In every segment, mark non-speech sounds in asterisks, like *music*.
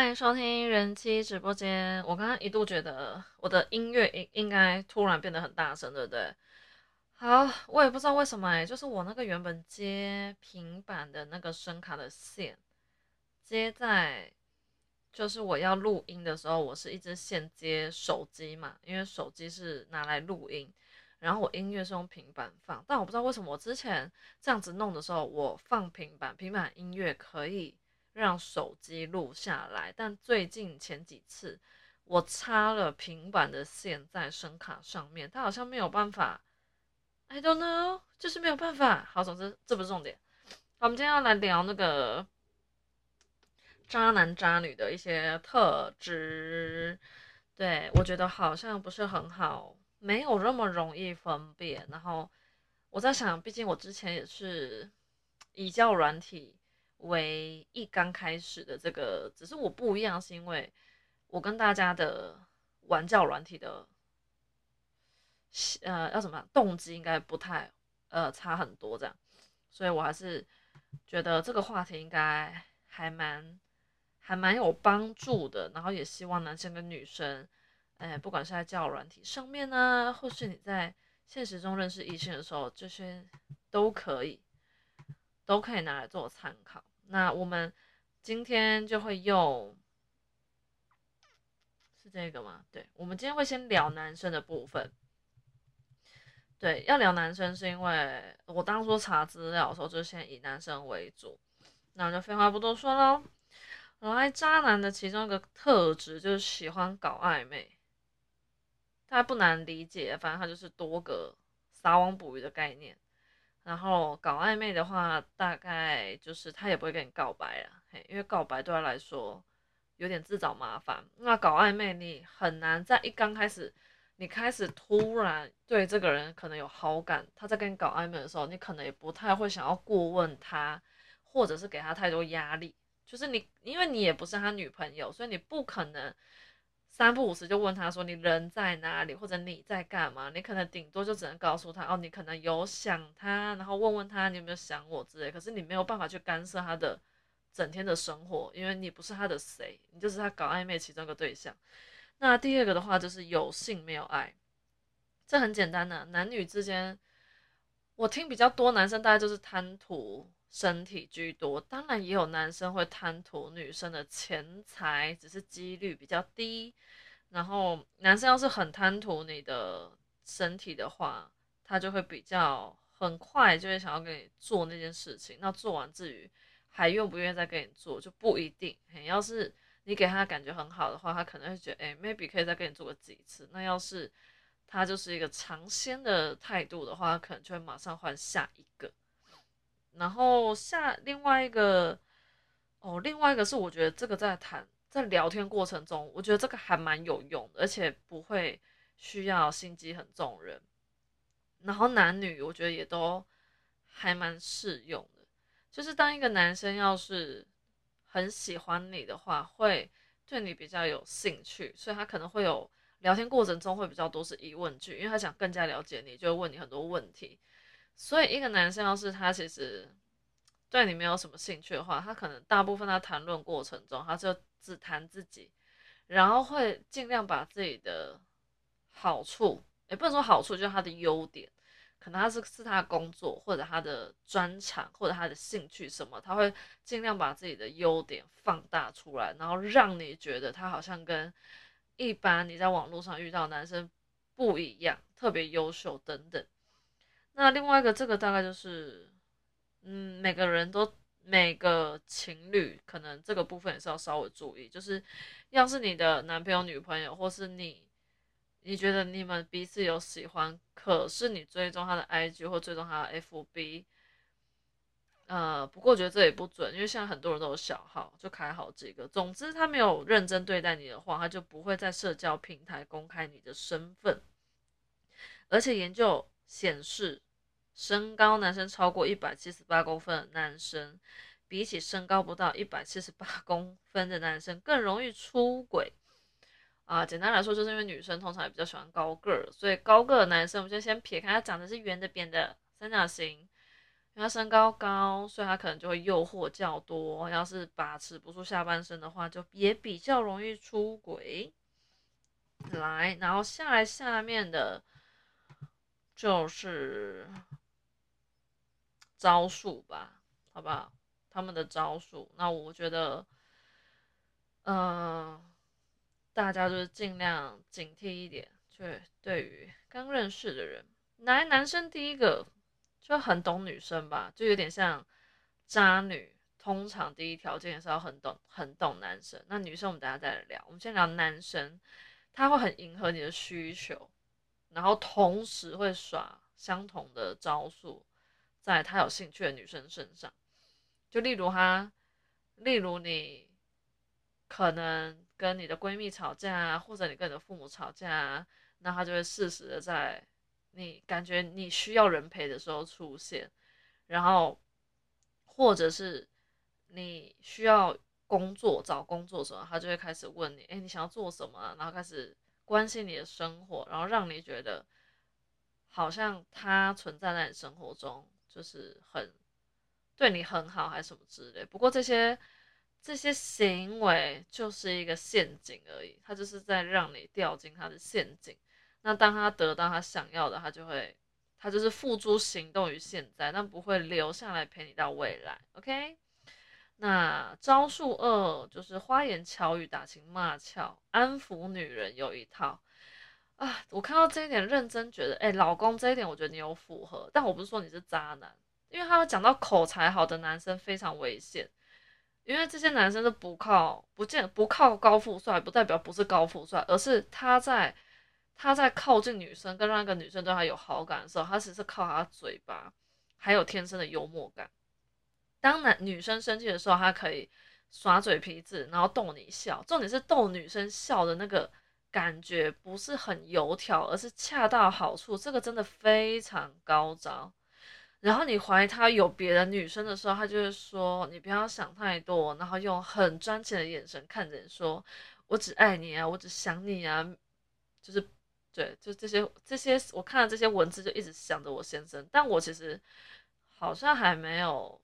欢迎收听人妻直播间。我刚刚一度觉得我的音乐应应该突然变得很大声，对不对？好，我也不知道为什么哎，就是我那个原本接平板的那个声卡的线，接在就是我要录音的时候，我是一直线接手机嘛，因为手机是拿来录音，然后我音乐是用平板放，但我不知道为什么我之前这样子弄的时候，我放平板，平板音乐可以。让手机录下来，但最近前几次我插了平板的线在声卡上面，它好像没有办法。I don't know，就是没有办法。好，总之这不是重点。我们今天要来聊那个渣男渣女的一些特质。对我觉得好像不是很好，没有那么容易分辨。然后我在想，毕竟我之前也是以教软体。为一刚开始的这个，只是我不一样，是因为我跟大家的玩教软体的，呃，要什么样动机应该不太呃差很多这样，所以我还是觉得这个话题应该还蛮还蛮有帮助的，然后也希望男生跟女生，哎，不管是在教软体上面呢，或是你在现实中认识异性的时候，这些都可以都可以拿来做参考。那我们今天就会用，是这个吗？对，我们今天会先聊男生的部分。对，要聊男生是因为我当初查资料的时候就先以男生为主。那我就废话不多说喽。来，渣男的其中一个特质就是喜欢搞暧昧，他不难理解，反正他就是多个撒网捕鱼的概念。然后搞暧昧的话，大概就是他也不会跟你告白了，嘿，因为告白对他来说有点自找麻烦。那搞暧昧，你很难在一刚开始，你开始突然对这个人可能有好感，他在跟你搞暧昧的时候，你可能也不太会想要过问他，或者是给他太多压力。就是你，因为你也不是他女朋友，所以你不可能。三不五时就问他说：“你人在哪里？或者你在干嘛？”你可能顶多就只能告诉他：“哦，你可能有想他，然后问问他你有没有想我之类。”可是你没有办法去干涉他的整天的生活，因为你不是他的谁，你就是他搞暧昧其中一个对象。那第二个的话就是有性没有爱，这很简单的，男女之间，我听比较多男生大概就是贪图。身体居多，当然也有男生会贪图女生的钱财，只是几率比较低。然后男生要是很贪图你的身体的话，他就会比较很快就会想要跟你做那件事情。那做完至于还愿不愿意再跟你做，就不一定。要是你给他感觉很好的话，他可能会觉得，哎，maybe 可以再跟你做个几次。那要是他就是一个尝鲜的态度的话，可能就会马上换下一个。然后下另外一个哦，另外一个是我觉得这个在谈在聊天过程中，我觉得这个还蛮有用的，而且不会需要心机很重人。然后男女我觉得也都还蛮适用的，就是当一个男生要是很喜欢你的话，会对你比较有兴趣，所以他可能会有聊天过程中会比较多是疑问句，因为他想更加了解你，就会问你很多问题。所以，一个男生要是他其实对你没有什么兴趣的话，他可能大部分在谈论过程中，他就只谈自己，然后会尽量把自己的好处，也不能说好处，就是他的优点，可能他是是他的工作或者他的专长或者他的兴趣什么，他会尽量把自己的优点放大出来，然后让你觉得他好像跟一般你在网络上遇到男生不一样，特别优秀等等。那另外一个，这个大概就是，嗯，每个人都每个情侣可能这个部分也是要稍微注意，就是要是你的男朋友、女朋友，或是你，你觉得你们彼此有喜欢，可是你追踪他的 IG 或追踪他的 FB，呃，不过我觉得这也不准，因为现在很多人都有小号，就开好几个。总之，他没有认真对待你的话，他就不会在社交平台公开你的身份，而且研究显示。身高男生超过一百七十八公分的男生，比起身高不到一百七十八公分的男生更容易出轨啊！简单来说，就是因为女生通常也比较喜欢高个儿，所以高个的男生，我们就先撇开他长得是圆的、扁的、三角形，因为他身高高，所以他可能就会诱惑较多。要是把持不住下半身的话，就也比较容易出轨。来，然后下来下面的，就是招数吧，好不好？他们的招数，那我觉得，嗯，大家就是尽量警惕一点。对，对于刚认识的人，男男生第一个就很懂女生吧，就有点像渣女。通常第一条件也是要很懂，很懂男生。那女生我们等下再来聊。我们先聊男生。他会很迎合你的需求，然后同时会耍相同的招数，在他有兴趣的女生身上。就例如他，例如你可能跟你的闺蜜吵架啊，或者你跟你的父母吵架啊，那他就会适时的在你感觉你需要人陪的时候出现，然后或者是你需要。工作找工作时候，他就会开始问你，哎，你想要做什么？然后开始关心你的生活，然后让你觉得好像他存在在你生活中，就是很对你很好，还是什么之类。不过这些这些行为就是一个陷阱而已，他就是在让你掉进他的陷阱。那当他得到他想要的，他就会他就是付诸行动于现在，但不会留下来陪你到未来。OK。那招数二就是花言巧语、打情骂俏、安抚女人有一套啊！我看到这一点，认真觉得，哎，老公这一点我觉得你有符合，但我不是说你是渣男，因为他要讲到口才好的男生非常危险，因为这些男生是不靠不见不靠高富帅，不代表不是高富帅，而是他在他在靠近女生跟让一个女生对他有好感的时候，他只是靠他嘴巴，还有天生的幽默感。当男女生生气的时候，他可以耍嘴皮子，然后逗你笑。重点是逗女生笑的那个感觉不是很油条，而是恰到好处。这个真的非常高招。然后你怀疑他有别的女生的时候，他就会说：“你不要想太多。”然后用很专情的眼神看着你说：“我只爱你啊，我只想你啊。”就是对，就这些这些，我看了这些文字就一直想着我先生，但我其实好像还没有。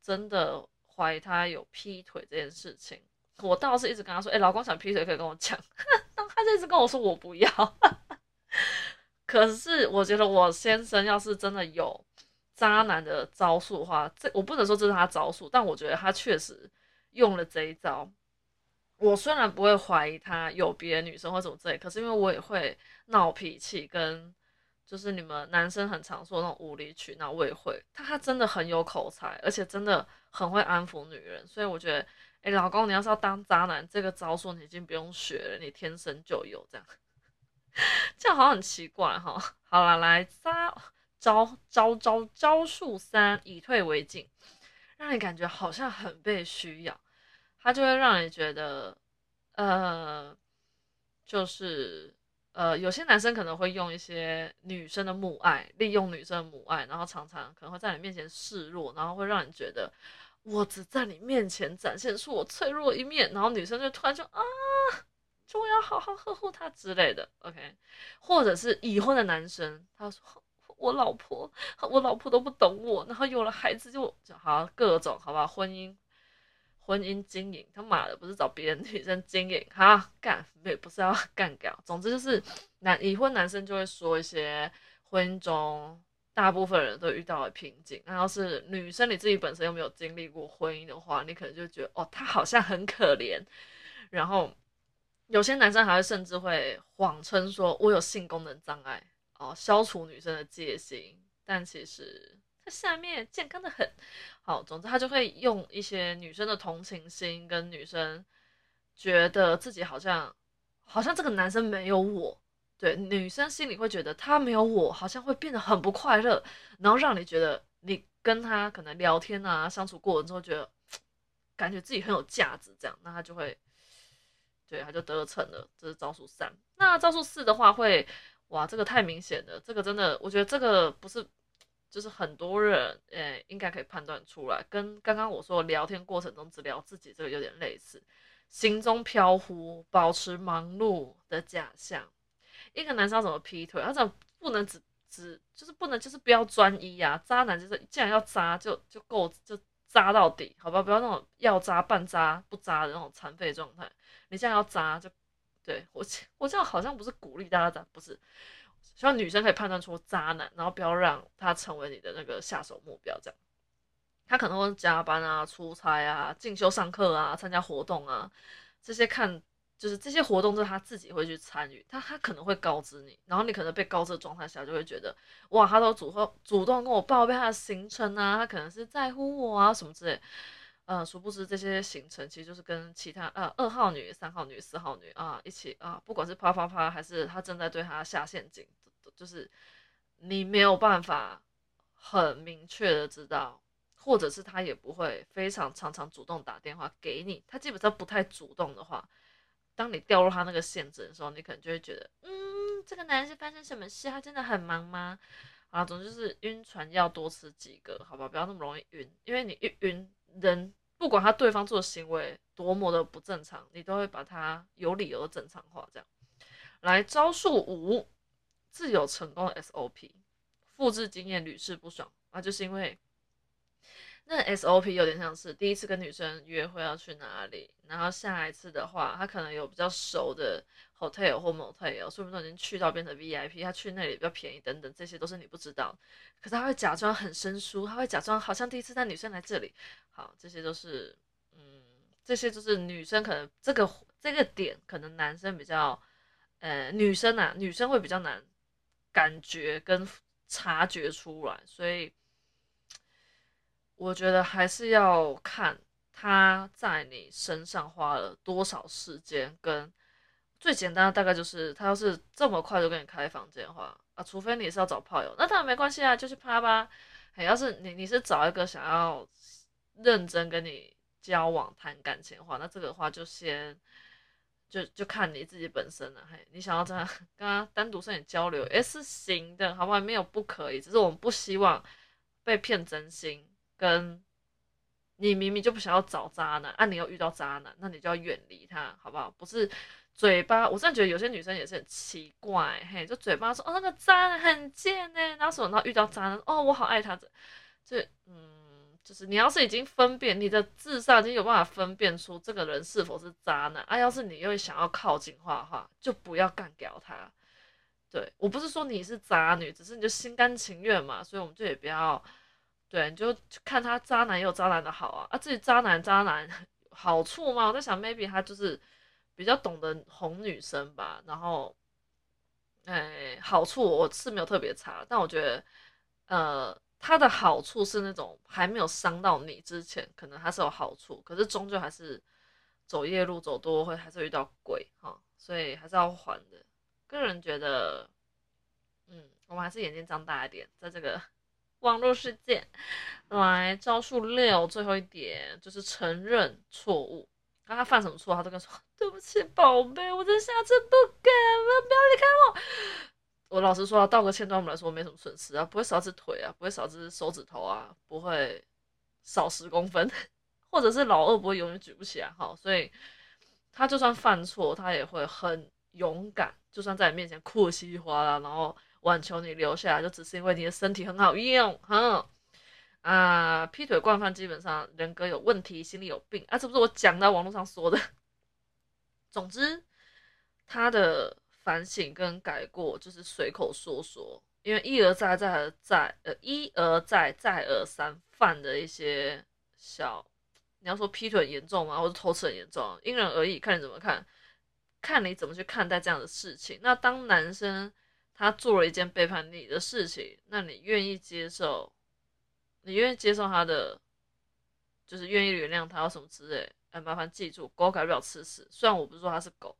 真的怀疑他有劈腿这件事情，我倒是一直跟他说：“哎，老公想劈腿可以跟我讲。” *laughs* 他就一直跟我说：“我不要。”可是我觉得我先生要是真的有渣男的招数的话，这我不能说这是他招数，但我觉得他确实用了这一招。我虽然不会怀疑他有别的女生或什么之类，可是因为我也会闹脾气跟。就是你们男生很常说那种无理取闹，我也会。他他真的很有口才，而且真的很会安抚女人，所以我觉得，哎，老公，你要是要当渣男，这个招数你已经不用学了，你天生就有这样。*laughs* 这样好像很奇怪哈。好了，来招招招招招数三，以退为进，让你感觉好像很被需要，他就会让你觉得，呃，就是。呃，有些男生可能会用一些女生的母爱，利用女生的母爱，然后常常可能会在你面前示弱，然后会让你觉得我只在你面前展现出我脆弱一面，然后女生就突然就啊，就要好好呵护他之类的，OK？或者是已婚的男生，他说我老婆，我老婆都不懂我，然后有了孩子就就好各种，好吧？婚姻。婚姻经营，他妈的不是找别的女生经营，哈干，不不是要干掉。总之就是男已婚男生就会说一些婚姻中大部分人都遇到的瓶颈。那要是女生你自己本身又没有经历过婚姻的话，你可能就觉得哦，他好像很可怜。然后有些男生还会甚至会谎称说我有性功能障碍哦，消除女生的戒心，但其实他。下面健康的很好，总之他就会用一些女生的同情心，跟女生觉得自己好像好像这个男生没有我，对女生心里会觉得他没有我，好像会变得很不快乐，然后让你觉得你跟他可能聊天啊相处过程之后，觉得感觉自己很有价值，这样那他就会对他就得逞了。这是招数三。那招数四的话会哇，这个太明显了，这个真的我觉得这个不是。就是很多人，诶，应该可以判断出来，跟刚刚我说聊天过程中只聊自己这个有点类似，心中飘忽，保持忙碌的假象。一个男生要怎么劈腿？他怎么不能只只就是不能就是不要专一啊，渣男就是既然要渣就就够就渣到底，好吧，不要那种要渣半渣不渣的那种残废状态。你这样要渣就对我我这样好像不是鼓励大家渣，不是，希望女生可以判断出渣男，然后不要让他成为你的那个下手目标，这样。他可能会加班啊、出差啊、进修上课啊、参加活动啊，这些看就是这些活动是他自己会去参与，他他可能会告知你，然后你可能被告知的状态下就会觉得，哇，他都主动主动跟我报备他的行程啊，他可能是在乎我啊什么之类，呃，殊不知这些行程其实就是跟其他呃二号女、三号女、四号女啊一起啊，不管是啪啪啪还是他正在对他下陷阱，就是你没有办法很明确的知道。或者是他也不会非常常常主动打电话给你，他基本上不太主动的话，当你掉入他那个陷阱的时候，你可能就会觉得，嗯，这个男人是发生什么事？他真的很忙吗？啊，总之是晕船要多吃几个，好吧，不要那么容易晕，因为你一晕，人不管他对方做的行为多么的不正常，你都会把他有理由正常化。这样，来招数五，自有成功的 SOP，复制经验屡试不爽啊，就是因为。那 SOP 有点像是第一次跟女生约会要去哪里，然后下一次的话，他可能有比较熟的 hotel 或 motel，说不定已经去到变成 VIP，他去那里比较便宜等等，这些都是你不知道。可是他会假装很生疏，他会假装好像第一次带女生来这里。好，这些都是，嗯，这些就是女生可能这个这个点，可能男生比较，呃，女生啊，女生会比较难感觉跟察觉出来，所以。我觉得还是要看他在你身上花了多少时间，跟最简单的大概就是他要是这么快就跟你开房间的话啊，除非你是要找炮友，那当然没关系啊，就去啪吧。哎，要是你你是找一个想要认真跟你交往谈感情的话，那这个的话就先就就看你自己本身了。嘿，你想要这样跟他单独跟你交流，也是行的，好不好？没有不可以，只是我们不希望被骗真心。跟你明明就不想要找渣男，啊，你又遇到渣男，那你就要远离他，好不好？不是嘴巴，我真的觉得有些女生也是很奇怪，嘿，就嘴巴说哦那个渣男很贱呢，然后什么，然后遇到渣男，哦我好爱他，这这嗯，就是你要是已经分辨，你的智商已经有办法分辨出这个人是否是渣男，啊，要是你又想要靠近话的话，就不要干掉他。对我不是说你是渣女，只是你就心甘情愿嘛，所以我们就也不要。对，你就看他渣男也有渣男的好啊，啊，自己渣男渣男好处嘛，我在想，maybe 他就是比较懂得哄女生吧，然后，哎，好处我是没有特别查，但我觉得，呃，他的好处是那种还没有伤到你之前，可能他是有好处，可是终究还是走夜路走多会还是遇到鬼哈，所以还是要还的。个人觉得，嗯，我们还是眼睛张大一点，在这个。网络世界，来招数六，最后一点就是承认错误。刚他犯什么错，他都跟说对不起，宝贝，我真下次不敢了，不要离开我。我老实说，道个歉对我们来说没什么损失啊，不会少只腿啊，不会少只手指头啊，不会少十公分，*laughs* 或者是老二不会永远举不起来哈。所以他就算犯错，他也会很勇敢，就算在你面前哭稀里哗啦，然后。挽求你留下来，就只是因为你的身体很好用，哼啊！劈腿惯犯基本上人格有问题，心理有病啊！这不是我讲到网络上说的。*laughs* 总之，他的反省跟改过就是随口说说，因为一而再再而再呃一而再再而三犯的一些小，你要说劈腿严重吗？或者偷吃很严重？因人而异，看你怎么看，看你怎么去看待这样的事情。那当男生。他做了一件背叛你的事情，那你愿意接受？你愿意接受他的，就是愿意原谅他，什么之类？哎，麻烦记住，狗改不了吃屎。虽然我不是说他是狗，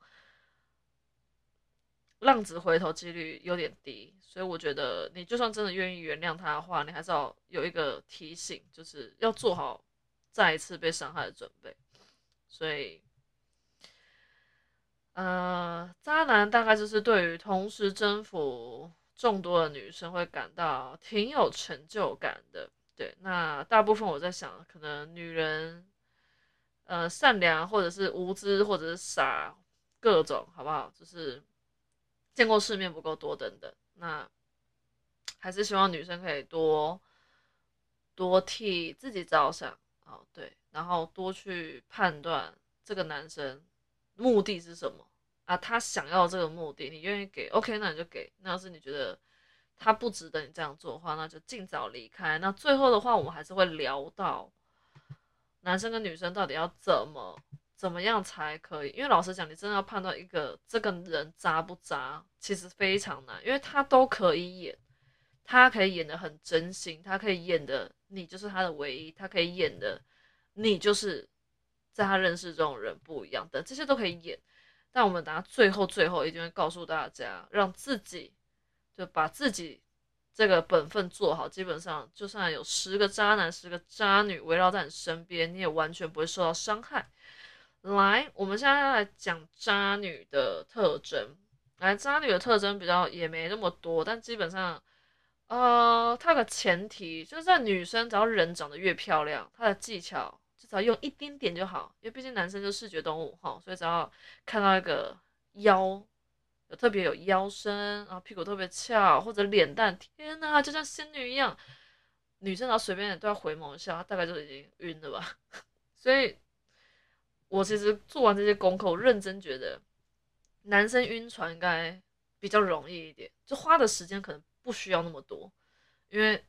浪子回头几率有点低，所以我觉得你就算真的愿意原谅他的话，你还是要有一个提醒，就是要做好再一次被伤害的准备。所以。呃，渣男大概就是对于同时征服众多的女生会感到挺有成就感的。对，那大部分我在想，可能女人，呃，善良或者是无知或者是傻，各种好不好？就是见过世面不够多等等。那还是希望女生可以多多替自己着想哦，对，然后多去判断这个男生目的是什么啊，他想要这个目的，你愿意给，OK，那你就给。那要是你觉得他不值得你这样做的话，那就尽早离开。那最后的话，我们还是会聊到男生跟女生到底要怎么怎么样才可以，因为老实讲，你真的要判断一个这个人渣不渣，其实非常难，因为他都可以演。他可以演的很真心，他可以演的你就是他的唯一，他可以演的你就是在他认识这种人不一样的，这些都可以演。但我们等下最后最后一定会告诉大家，让自己就把自己这个本分做好，基本上就算有十个渣男、十个渣女围绕在你身边，你也完全不会受到伤害。来，我们现在要来讲渣女的特征。来，渣女的特征比较也没那么多，但基本上。呃，它有个前提，就是在女生只要人长得越漂亮，她的技巧只要用一丁点就好，因为毕竟男生就视觉动物哈，所以只要看到一个腰有特别有腰身，然后屁股特别翘，或者脸蛋，天呐，就像仙女一样，女生然后随便都要回眸一下，大概就已经晕了吧。*laughs* 所以，我其实做完这些功课，我认真觉得男生晕船应该比较容易一点，就花的时间可能。不需要那么多，因为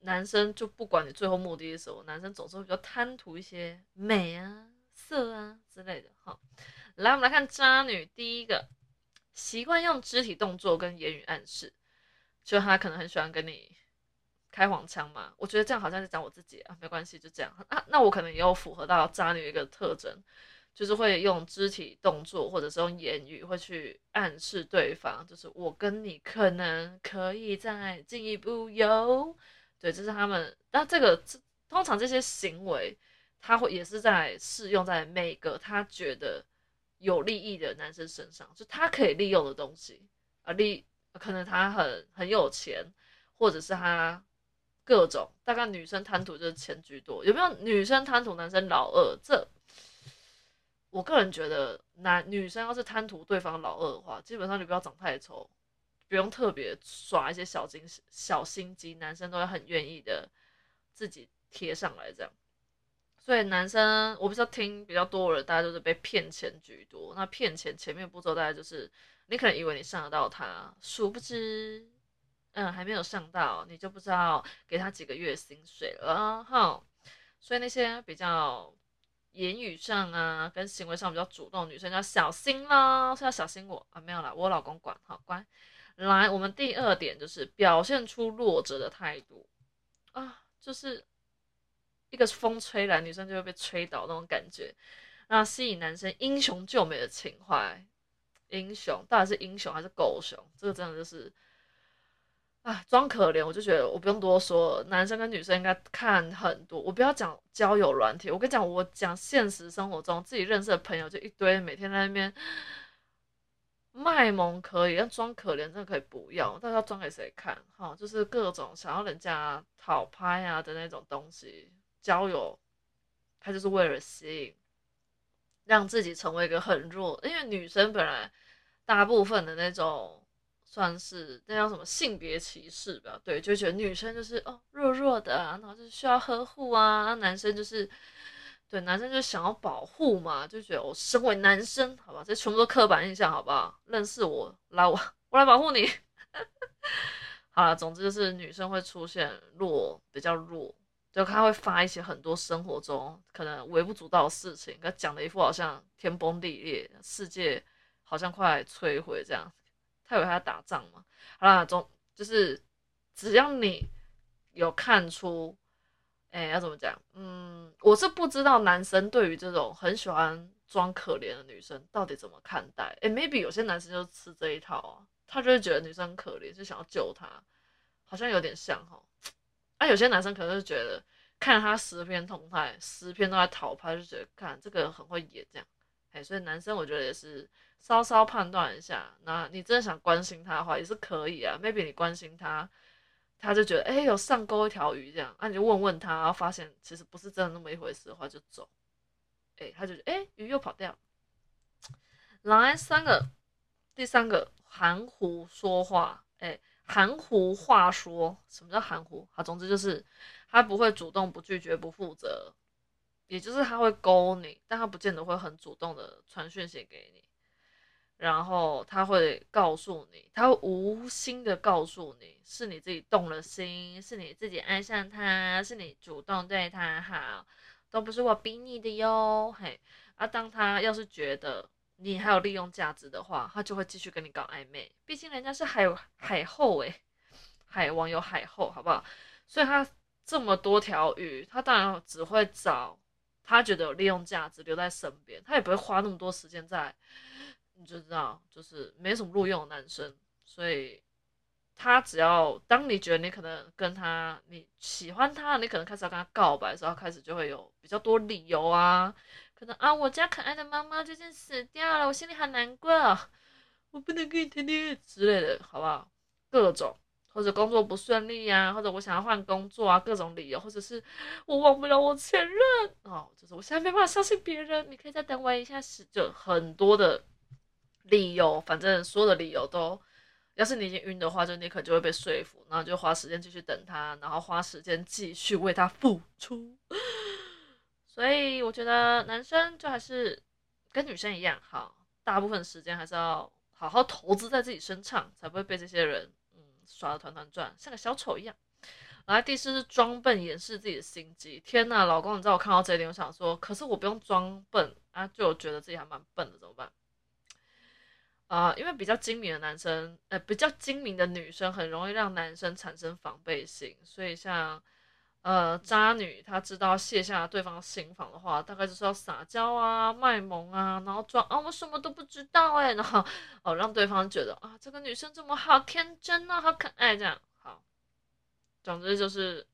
男生就不管你最后目的是什么，男生总是会比较贪图一些美啊、色啊之类的。好，来我们来看渣女，第一个习惯用肢体动作跟言语暗示，就他可能很喜欢跟你开黄腔嘛。我觉得这样好像是讲我自己啊，没关系，就这样啊。那我可能也有符合到渣女一个特征。就是会用肢体动作，或者是用言语，会去暗示对方，就是我跟你可能可以再进一步有，对，这是他们。那这个通常这些行为，他会也是在适用在每个他觉得有利益的男生身上，就他可以利用的东西啊，利可能他很很有钱，或者是他各种，大概女生贪图就是钱居多，有没有女生贪图男生老二？这？我个人觉得，男女生要是贪图对方老二的话，基本上你不要长太丑，不用特别耍一些小心小心机，男生都会很愿意的自己贴上来这样。所以男生我不知道听比较多的人，大家都是被骗钱居多。那骗钱前面步骤大概就是，你可能以为你上得到他，殊不知，嗯，还没有上到，你就不知道给他几个月薪水了哈。所以那些比较。言语上啊，跟行为上比较主动，女生要小心啦，是要小心我啊，没有啦，我老公管好乖。来，我们第二点就是表现出弱者的态度啊，就是一个风吹来，女生就会被吹倒那种感觉，那吸引男生英雄救美的情怀。英雄到底是英雄还是狗熊？这个真的就是。啊，装可怜，我就觉得我不用多说，男生跟女生应该看很多。我不要讲交友软体，我跟你讲，我讲现实生活中自己认识的朋友就一堆，每天在那边卖萌可以，但装可怜真的可以不要，但是要装给谁看？哈，就是各种想要人家讨拍啊的那种东西，交友，他就是为了吸引，让自己成为一个很弱，因为女生本来大部分的那种。算是那叫什么性别歧视吧？对，就觉得女生就是哦弱弱的，然后就需要呵护啊，男生就是对男生就想要保护嘛，就觉得我身为男生，好吧，这全部都刻板印象，好不好？认识我，来我我来保护你。*laughs* 好了，总之就是女生会出现弱，比较弱，就她会发一些很多生活中可能微不足道的事情，她讲的一副好像天崩地裂，世界好像快摧毁这样。她以为她在打仗嘛？好啦，总就是只要你有看出，哎，要怎么讲？嗯，我是不知道男生对于这种很喜欢装可怜的女生到底怎么看待。哎，maybe 有些男生就吃这一套啊，他就会觉得女生可怜，就想要救她，好像有点像哈。啊，有些男生可能就觉得看他十篇动态，十篇都在讨拍，就觉得看这个很会演这样。哎，所以男生我觉得也是。稍稍判断一下，那你真的想关心他的话，也是可以啊。Maybe 你关心他，他就觉得哎，有上钩一条鱼这样，那你就问问他，然后发现其实不是真的那么一回事的话，就走。哎，他就哎，鱼又跑掉。来三个，第三个含糊说话，哎，含糊话说。什么叫含糊？好，总之就是他不会主动、不拒绝、不负责，也就是他会勾你，但他不见得会很主动的传讯息给你。然后他会告诉你，他会无心的告诉你，是你自己动了心，是你自己爱上他，是你主动对他好，都不是我逼你的哟。嘿，啊，当他要是觉得你还有利用价值的话，他就会继续跟你搞暧昧。毕竟人家是海海后诶，海王有海后，好不好？所以他这么多条鱼，他当然只会找他觉得有利用价值留在身边，他也不会花那么多时间在。你就知道，就是没什么录用的男生，所以他只要当你觉得你可能跟他你喜欢他，你可能开始要跟他告白的时候，开始就会有比较多理由啊，可能啊，我家可爱的妈妈最近死掉了，我心里很难过，我不能跟你谈恋爱之类的，好不好？各种或者工作不顺利呀，或者我想要换工作啊，各种理由，或者是我忘不了我前任哦，就是我现在没办法相信别人，你可以再等我一下，是就很多的。理由，反正所有的理由都，要是你已经晕的话，就你可能就会被说服，然后就花时间继续等他，然后花时间继续为他付出。所以我觉得男生就还是跟女生一样，好，大部分时间还是要好好投资在自己身上，才不会被这些人嗯耍的团团转，像个小丑一样。来，第四是装笨掩饰自己的心机。天呐，老公，你知道我看到这一点，我想说，可是我不用装笨啊，就觉得自己还蛮笨的，怎么办？啊，因为比较精明的男生，呃，比较精明的女生很容易让男生产生防备心，所以像，呃，渣女，她知道卸下对方心防的话，大概就是要撒娇啊、卖萌啊，然后装啊，我什么都不知道哎，*laughs* 然后哦，让对方觉得啊，这个女生这么好天真啊，好可爱这样。好，总之就是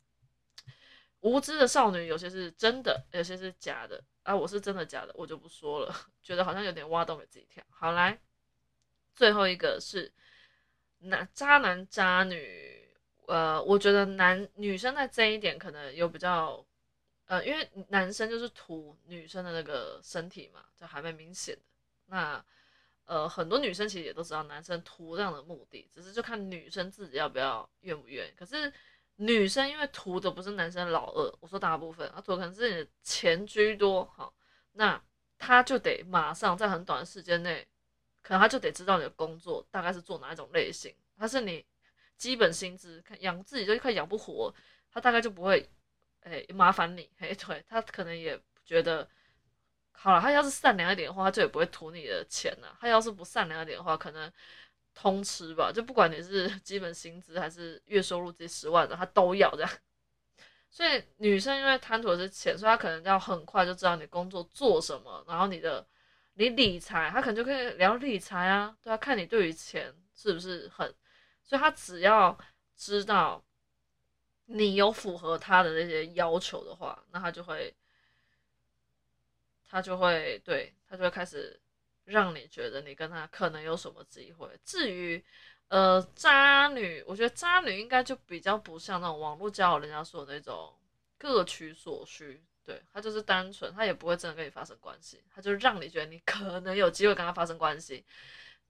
无知的少女，有些是真的，有些是假的啊，我是真的假的，我就不说了，*laughs* 觉得好像有点挖洞给自己跳。好来。最后一个是男渣男渣女，呃，我觉得男女生在这一点可能有比较，呃，因为男生就是图女生的那个身体嘛，就还蛮明显的。那呃，很多女生其实也都知道男生图这样的目的，只是就看女生自己要不要愿不愿。可是女生因为图的不是男生老二，我说大部分，啊，图可能是你的钱居多，好，那他就得马上在很短的时间内。可能他就得知道你的工作大概是做哪一种类型，他是你基本薪资，看养自己就快养不活，他大概就不会，哎麻烦你，哎对他可能也觉得，好了，他要是善良一点的话，他就也不会图你的钱了。他要是不善良一点的话，可能通吃吧，就不管你是基本薪资还是月收入这十万的，他都要这样。所以女生因为贪图的是钱，所以她可能要很快就知道你工作做什么，然后你的。你理财，他可能就可以聊理财啊，对啊，看你对于钱是不是很，所以他只要知道你有符合他的那些要求的话，那他就会，他就会对他就会开始让你觉得你跟他可能有什么机会。至于呃渣女，我觉得渣女应该就比较不像那种网络交友人家说的那种各取所需。对他就是单纯，他也不会真的跟你发生关系，他就让你觉得你可能有机会跟他发生关系，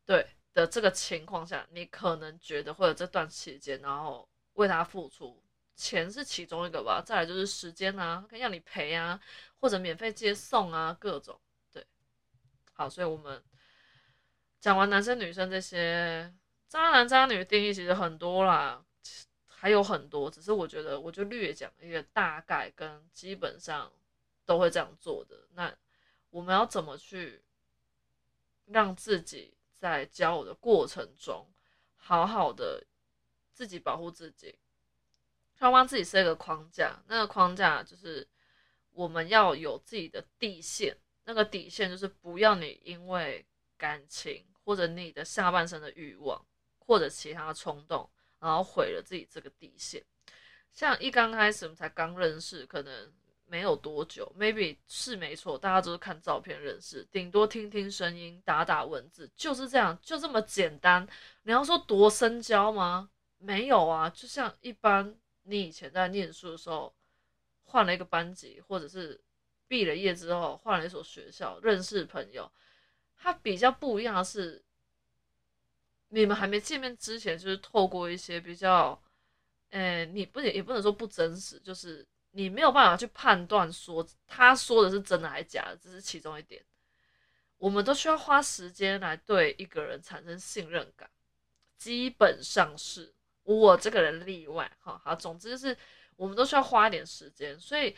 对的这个情况下，你可能觉得会有这段期间，然后为他付出，钱是其中一个吧，再来就是时间啊，可以让你陪啊，或者免费接送啊，各种对。好，所以我们讲完男生女生这些渣男渣女的定义其实很多啦。还有很多，只是我觉得，我就略讲一个大概跟基本上都会这样做的。那我们要怎么去让自己在交友的过程中好好的自己保护自己，要帮自己设一个框架。那个框架就是我们要有自己的底线，那个底线就是不要你因为感情或者你的下半身的欲望或者其他冲动。然后毁了自己这个底线，像一刚开始我们才刚认识，可能没有多久，maybe 是没错，大家都是看照片认识，顶多听听声音，打打文字，就是这样，就这么简单。你要说多深交吗？没有啊，就像一般你以前在念书的时候，换了一个班级，或者是毕了业之后换了一所学校，认识朋友，它比较不一样的是。你们还没见面之前，就是透过一些比较，呃，你不也也不能说不真实，就是你没有办法去判断说他说的是真的还是假的，这是其中一点。我们都需要花时间来对一个人产生信任感，基本上是我这个人例外，哈好，总之就是我们都需要花一点时间，所以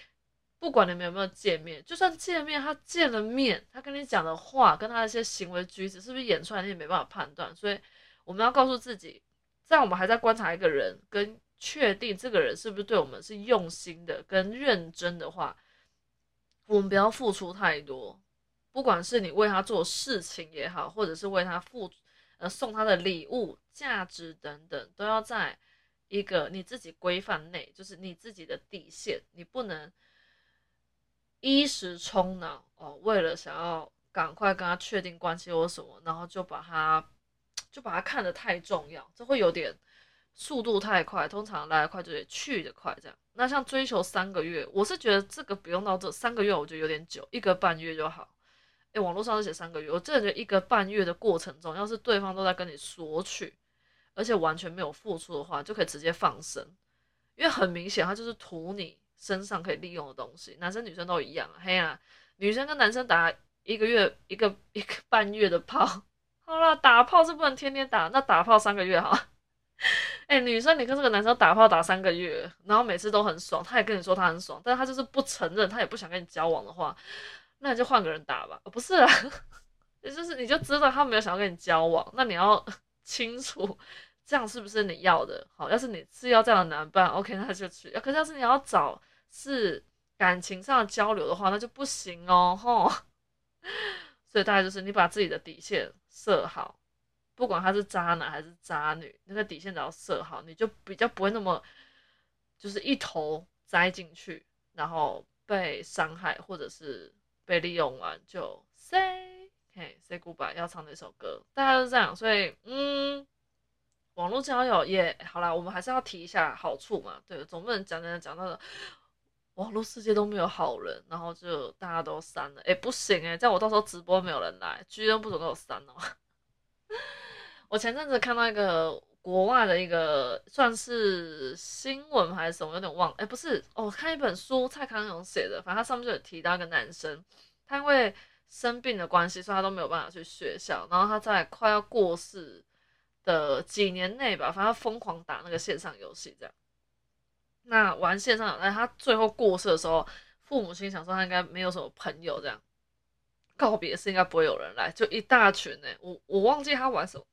不管你们有没有见面，就算见面，他见了面，他跟你讲的话，跟他的一些行为举止是不是演出来，你也没办法判断，所以我们要告诉自己，在我们还在观察一个人，跟确定这个人是不是对我们是用心的、跟认真的话，我们不要付出太多。不管是你为他做事情也好，或者是为他付呃送他的礼物、价值等等，都要在一个你自己规范内，就是你自己的底线，你不能一时冲脑哦，为了想要赶快跟他确定关系或什么，然后就把他就把它看得太重要，这会有点速度太快，通常来得快就得去得快这样。那像追求三个月，我是觉得这个不用到这三个月，我觉得有点久，一个半月就好。诶网络上是写三个月，我真的觉得一个半月的过程中，要是对方都在跟你索取，而且完全没有付出的话，就可以直接放生，因为很明显他就是图你身上可以利用的东西，男生女生都一样。嘿呀，女生跟男生打一个月一个一个半月的炮，好啦，打炮是不能天天打，那打炮三个月哈。*laughs* 哎，女生你跟这个男生打炮打三个月，然后每次都很爽，他也跟你说他很爽，但他就是不承认，他也不想跟你交往的话。那你就换个人打吧，不是啊，也 *laughs* 就是你就知道他没有想要跟你交往，那你要清楚这样是不是你要的。好，要是你是要这样的男伴，OK，那就去。可是要是你要找是感情上的交流的话，那就不行哦，吼。所以大概就是你把自己的底线设好，不管他是渣男还是渣女，那个底线只要设好，你就比较不会那么就是一头栽进去，然后被伤害或者是。被利用完就 say，嘿，say goodbye，要唱那首歌，大概是这样。所以，嗯，网络交友也好啦，我们还是要提一下好处嘛。对，总不能讲讲讲到了网络世界都没有好人，然后就大家都删了。哎，不行哎，在我到时候直播没有人来，居然不准给我删哦。*laughs* 我前阵子看到一个国外的一个算是新闻还是什么，有点忘。哎，不是，我看一本书，蔡康永写的，反正他上面就有提到一个男生。他因为生病的关系，所以他都没有办法去学校。然后他在快要过世的几年内吧，反正疯狂打那个线上游戏，这样。那玩线上，那他最后过世的时候，父母亲想说他应该没有什么朋友，这样告别是应该不会有人来，就一大群呢。我我忘记他玩什么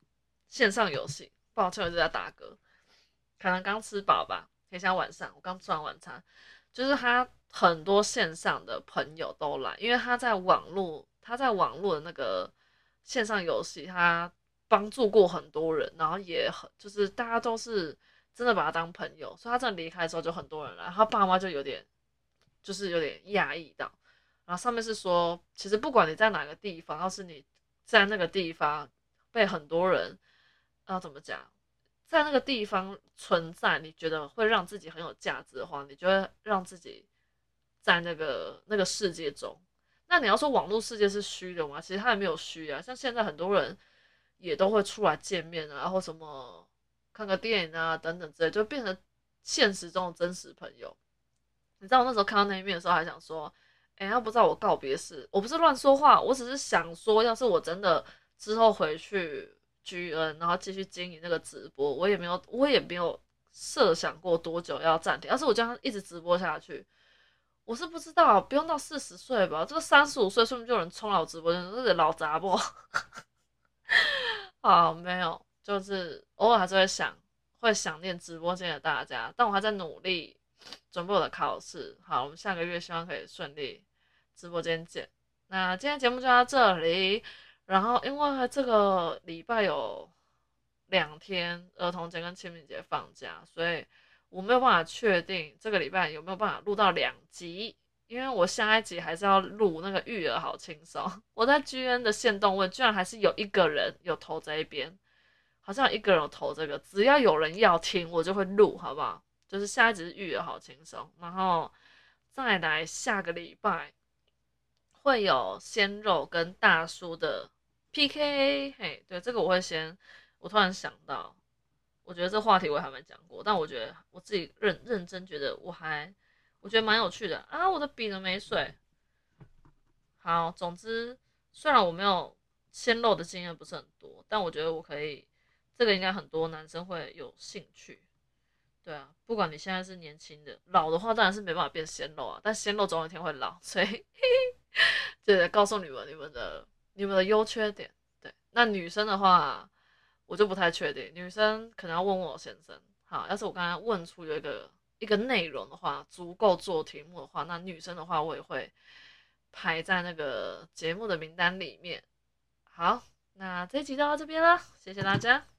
线上游戏，抱歉，我就在打嗝。可能刚吃饱吧，很像晚上，我刚吃完晚餐，就是他。很多线上的朋友都来，因为他在网络，他在网络的那个线上游戏，他帮助过很多人，然后也很就是大家都是真的把他当朋友，所以他真的离开的时候就很多人来，他爸妈就有点就是有点压抑到，然后上面是说，其实不管你在哪个地方，要是你在那个地方被很多人要怎么讲，在那个地方存在，你觉得会让自己很有价值的话，你就会让自己。在那个那个世界中，那你要说网络世界是虚的吗？其实它也没有虚啊。像现在很多人也都会出来见面啊，然后什么看个电影啊等等之类，就变成现实中的真实朋友。你知道我那时候看到那一面的时候，还想说，哎，要不知道我告别式，我不是乱说话，我只是想说，要是我真的之后回去 G N，然后继续经营那个直播，我也没有，我也没有设想过多久要暂停。要是我这样一直直播下去。我是不知道，不用到四十岁吧？这个三十五岁，说不定就有人冲到我直播间，这是老杂不？*laughs* 好，没有，就是偶尔还是会想，会想念直播间的大家。但我还在努力准备我的考试。好，我们下个月希望可以顺利直播间见。那今天节目就到这里。然后因为这个礼拜有两天儿童节跟清明节放假，所以。我没有办法确定这个礼拜有没有办法录到两集，因为我下一集还是要录那个育儿好轻松。我在 G N 的线动问，居然还是有一个人有投这一边，好像一个人有投这个，只要有人要听，我就会录，好不好？就是下一集是育儿好轻松，然后再来下个礼拜会有鲜肉跟大叔的 P K，嘿，对，这个我会先。我突然想到，我觉得这话题我还没讲过，但我觉得我自己认认真觉得我还我觉得蛮有趣的啊！我的笔呢没水。好，总之虽然我没有鲜肉的经验不是很多，但我觉得我可以，这个应该很多男生会有兴趣。对啊，不管你现在是年轻的，老的话当然是没办法变鲜肉啊，但鲜肉总有一天会老，所以 *laughs* 就得告诉你们你们的你们的优缺点。对，那女生的话。我就不太确定，女生可能要问问我先生。好，要是我刚才问出有一个一个内容的话，足够做题目的话，那女生的话我也会排在那个节目的名单里面。好，那这集就到这边了，谢谢大家。